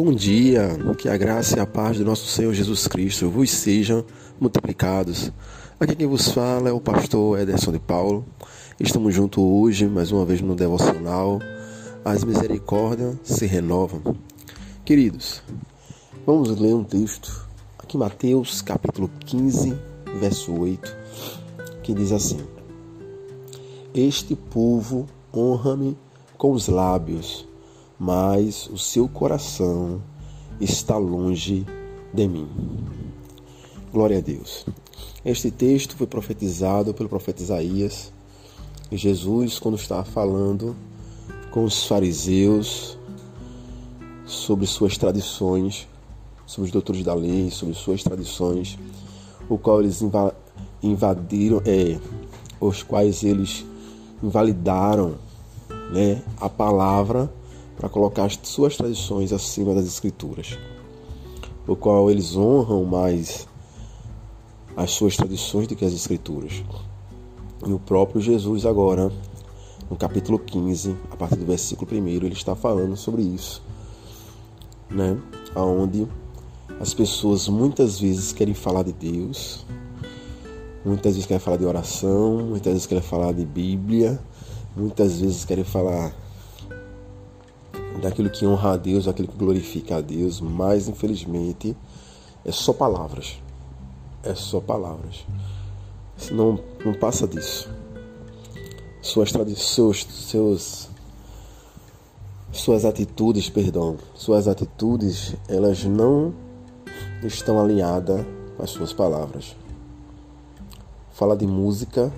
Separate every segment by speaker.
Speaker 1: Bom dia, que a graça e a paz do nosso Senhor Jesus Cristo vos sejam multiplicados. Aqui quem vos fala é o pastor Ederson de Paulo. Estamos juntos hoje, mais uma vez no devocional. As misericórdias se renovam. Queridos, vamos ler um texto aqui, Mateus capítulo 15, verso 8, que diz assim: Este povo honra-me com os lábios mas o seu coração está longe de mim. Glória a Deus. Este texto foi profetizado pelo profeta Isaías. E Jesus, quando estava falando com os fariseus sobre suas tradições, sobre os doutores da lei, sobre suas tradições, o qual eles invadiram, é, os quais eles invalidaram né, a palavra para colocar as suas tradições acima das escrituras, o qual eles honram mais as suas tradições do que as escrituras. E o próprio Jesus agora, no capítulo 15, a partir do versículo 1, ele está falando sobre isso, né? Aonde as pessoas muitas vezes querem falar de Deus, muitas vezes querem falar de oração, muitas vezes querem falar de Bíblia, muitas vezes querem falar daquilo que honra a Deus, daquilo que glorifica a Deus, mas infelizmente é só palavras. É só palavras. Não, não passa disso. Suas tradições, seus, suas atitudes, perdão, suas atitudes, elas não estão alinhadas com as suas palavras. Fala de música,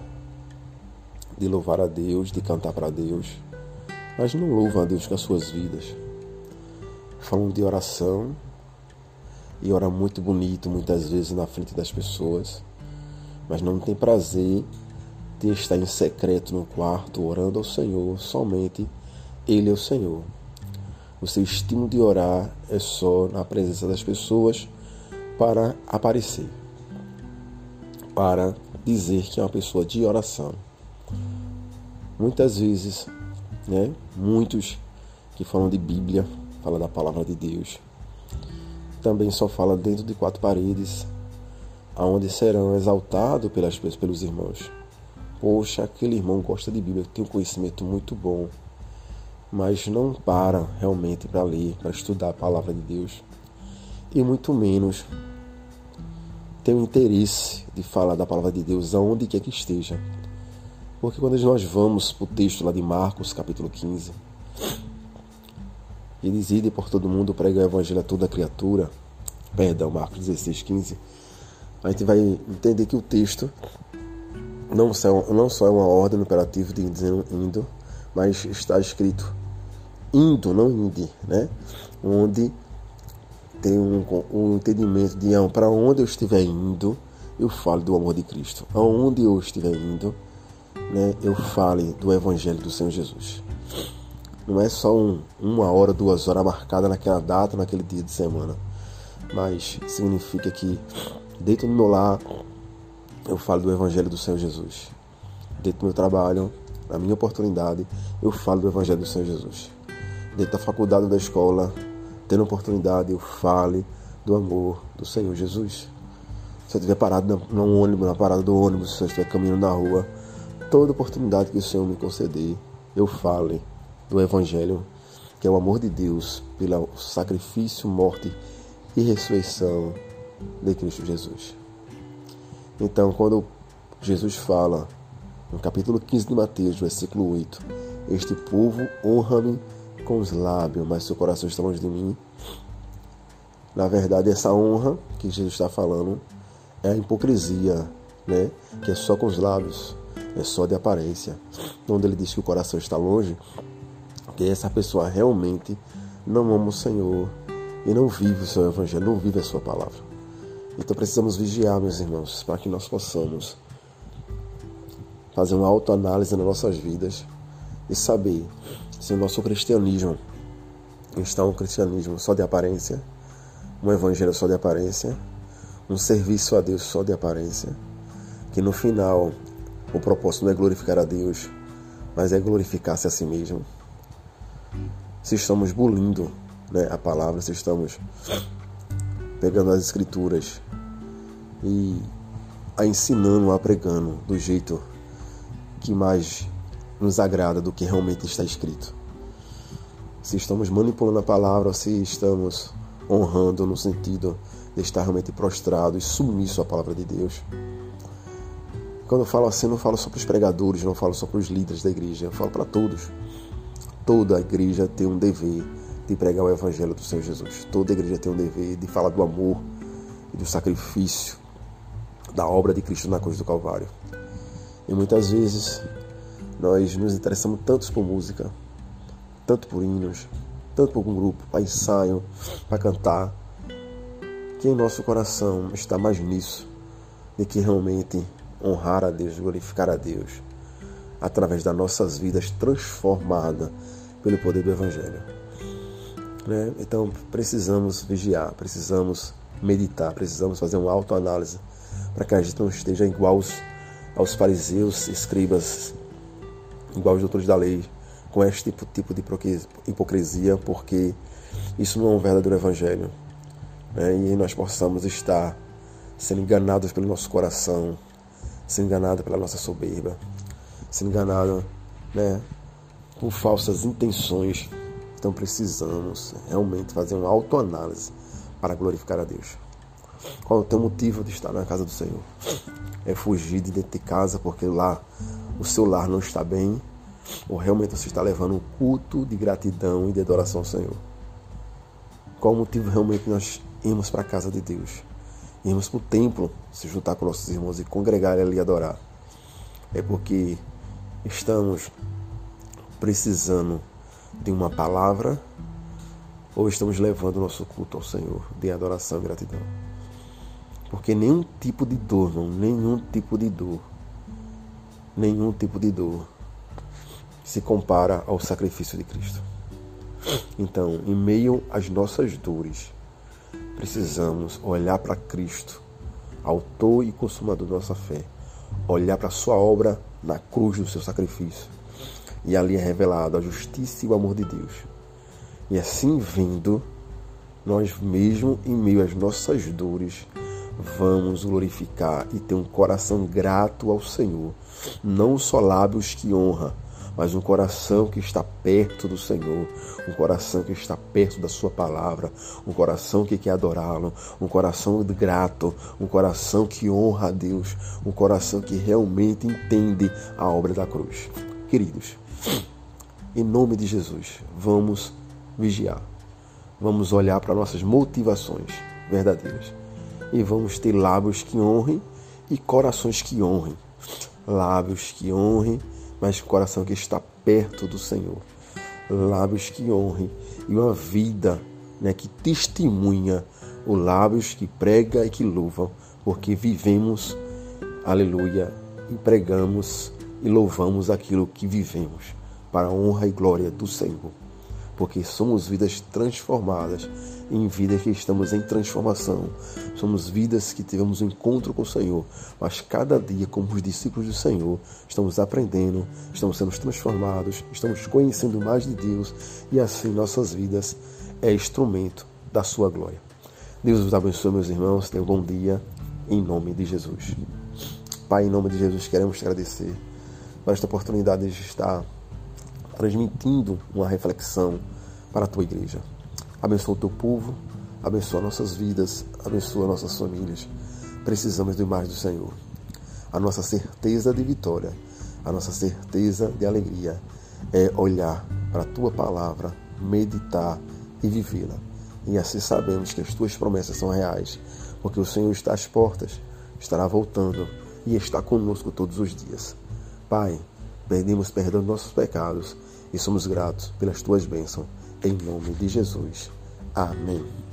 Speaker 1: de louvar a Deus, de cantar para Deus mas não louvam a Deus com as suas vidas. Falam de oração e ora muito bonito muitas vezes na frente das pessoas, mas não tem prazer de estar em secreto no quarto orando ao Senhor, somente Ele é o Senhor. O seu estímulo de orar é só na presença das pessoas para aparecer, para dizer que é uma pessoa de oração. Muitas vezes né? Muitos que falam de Bíblia, falam da palavra de Deus, também só fala dentro de quatro paredes, aonde serão exaltados pelas pelos irmãos. Poxa, aquele irmão gosta de Bíblia, tem um conhecimento muito bom, mas não para realmente para ler, para estudar a palavra de Deus, e muito menos tem o interesse de falar da palavra de Deus aonde quer que esteja. Porque quando nós vamos para o texto lá de Marcos, capítulo 15, eles idem por todo mundo, pregar o evangelho a toda criatura, perdão, Marcos 16, 15, a gente vai entender que o texto não só, não só é uma ordem imperativa de indo, mas está escrito indo, não inde, né? Onde tem um, um entendimento de para onde eu estiver indo, eu falo do amor de Cristo. Aonde eu estiver indo, né, eu fale do Evangelho do Senhor Jesus. Não é só um, uma hora, duas horas marcada naquela data, naquele dia de semana, mas significa que dentro do meu lar eu falo do Evangelho do Senhor Jesus. Dentro do meu trabalho, na minha oportunidade, eu falo do Evangelho do Senhor Jesus. Dentro da faculdade da escola, tendo oportunidade, eu fale do amor do Senhor Jesus. Se eu estiver parado no ônibus, na parada do ônibus, se eu estiver caminhando na rua, toda oportunidade que o Senhor me conceder, eu fale do Evangelho, que é o amor de Deus pelo sacrifício, morte e ressurreição de Cristo Jesus. Então, quando Jesus fala, no capítulo 15 de Mateus, versículo 8, Este povo honra-me com os lábios, mas seu coração está longe de mim. Na verdade, essa honra que Jesus está falando é a hipocrisia, né? que é só com os lábios é só de aparência. Onde ele diz que o coração está longe, que essa pessoa realmente não ama o Senhor e não vive o seu evangelho, não vive a sua palavra. Então precisamos vigiar, meus irmãos, para que nós possamos fazer uma autoanálise nas nossas vidas e saber se o nosso cristianismo está um cristianismo só de aparência, um evangelho só de aparência, um serviço a Deus só de aparência, que no final o propósito não é glorificar a Deus, mas é glorificar-se a si mesmo. Se estamos bulindo né, a palavra, se estamos pegando as escrituras e a ensinando, a pregando do jeito que mais nos agrada do que realmente está escrito. Se estamos manipulando a palavra, se estamos honrando no sentido de estar realmente prostrado e submisso à palavra de Deus. Quando eu falo assim, não falo só para os pregadores, não falo só para os líderes da igreja, eu falo para todos. Toda a igreja tem um dever de pregar o evangelho do Senhor Jesus. Toda a igreja tem um dever de falar do amor e do sacrifício da obra de Cristo na cruz do Calvário. E muitas vezes nós nos interessamos tanto por música, tanto por hinos, tanto por um grupo, para ensaio, para cantar, que em nosso coração está mais nisso de que realmente honrar a Deus, glorificar a Deus, através das nossas vidas transformadas pelo poder do Evangelho. Né? Então precisamos vigiar, precisamos meditar, precisamos fazer uma autoanálise para que a gente não esteja igual aos, aos fariseus, escribas, igual aos doutores da lei, com este tipo, tipo de hipocrisia, porque isso não é um verdadeiro evangelho. Né? E nós possamos estar sendo enganados pelo nosso coração, sendo enganados pela nossa soberba, sendo enganados né, por falsas intenções. Então precisamos realmente fazer uma autoanálise para glorificar a Deus. Qual é o teu motivo de estar na casa do Senhor? É fugir de dentro de casa porque lá o seu lar não está bem? Ou realmente você está levando um culto de gratidão e de adoração ao Senhor? Qual o motivo realmente nós irmos para a casa de Deus? Irmos para o templo, se juntar com nossos irmãos e congregar ali e adorar? É porque estamos precisando de uma palavra ou estamos levando o nosso culto ao Senhor de adoração e gratidão? Porque nenhum tipo de dor, não, nenhum tipo de dor, nenhum tipo de dor se compara ao sacrifício de Cristo. Então, em meio às nossas dores, precisamos olhar para Cristo, autor e consumador da nossa fé, olhar para sua obra na cruz do seu sacrifício. E ali é revelado a justiça e o amor de Deus. E assim vendo, nós mesmo em meio às nossas dores, vamos glorificar e ter um coração grato ao Senhor. Não só lábios que honra, mas um coração que está perto do Senhor, um coração que está perto da Sua palavra, um coração que quer adorá-lo, um coração grato, um coração que honra a Deus, um coração que realmente entende a obra da cruz. Queridos, em nome de Jesus, vamos vigiar, vamos olhar para nossas motivações verdadeiras e vamos ter lábios que honrem e corações que honrem. Lábios que honrem, mas coração que está perto do Senhor. Lábios que honrem e uma vida né, que testemunha o lábios que prega e que louvam, porque vivemos, aleluia, e pregamos e louvamos aquilo que vivemos para a honra e glória do Senhor porque somos vidas transformadas em vidas que estamos em transformação. Somos vidas que tivemos um encontro com o Senhor, mas cada dia, como os discípulos do Senhor, estamos aprendendo, estamos sendo transformados, estamos conhecendo mais de Deus e assim nossas vidas é instrumento da sua glória. Deus os abençoe, meus irmãos. Tenham um bom dia, em nome de Jesus. Pai, em nome de Jesus, queremos te agradecer por esta oportunidade de estar transmitindo uma reflexão para a tua igreja. Abençoa o teu povo, abençoa nossas vidas, abençoa nossas famílias. Precisamos do mais do Senhor. A nossa certeza de vitória, a nossa certeza de alegria é olhar para a tua palavra, meditar e vivê-la. E assim sabemos que as tuas promessas são reais, porque o Senhor está às portas, estará voltando e está conosco todos os dias. Pai, pedimos perdão dos nossos pecados e somos gratos pelas tuas bênçãos. Em nome de Jesus. Amém.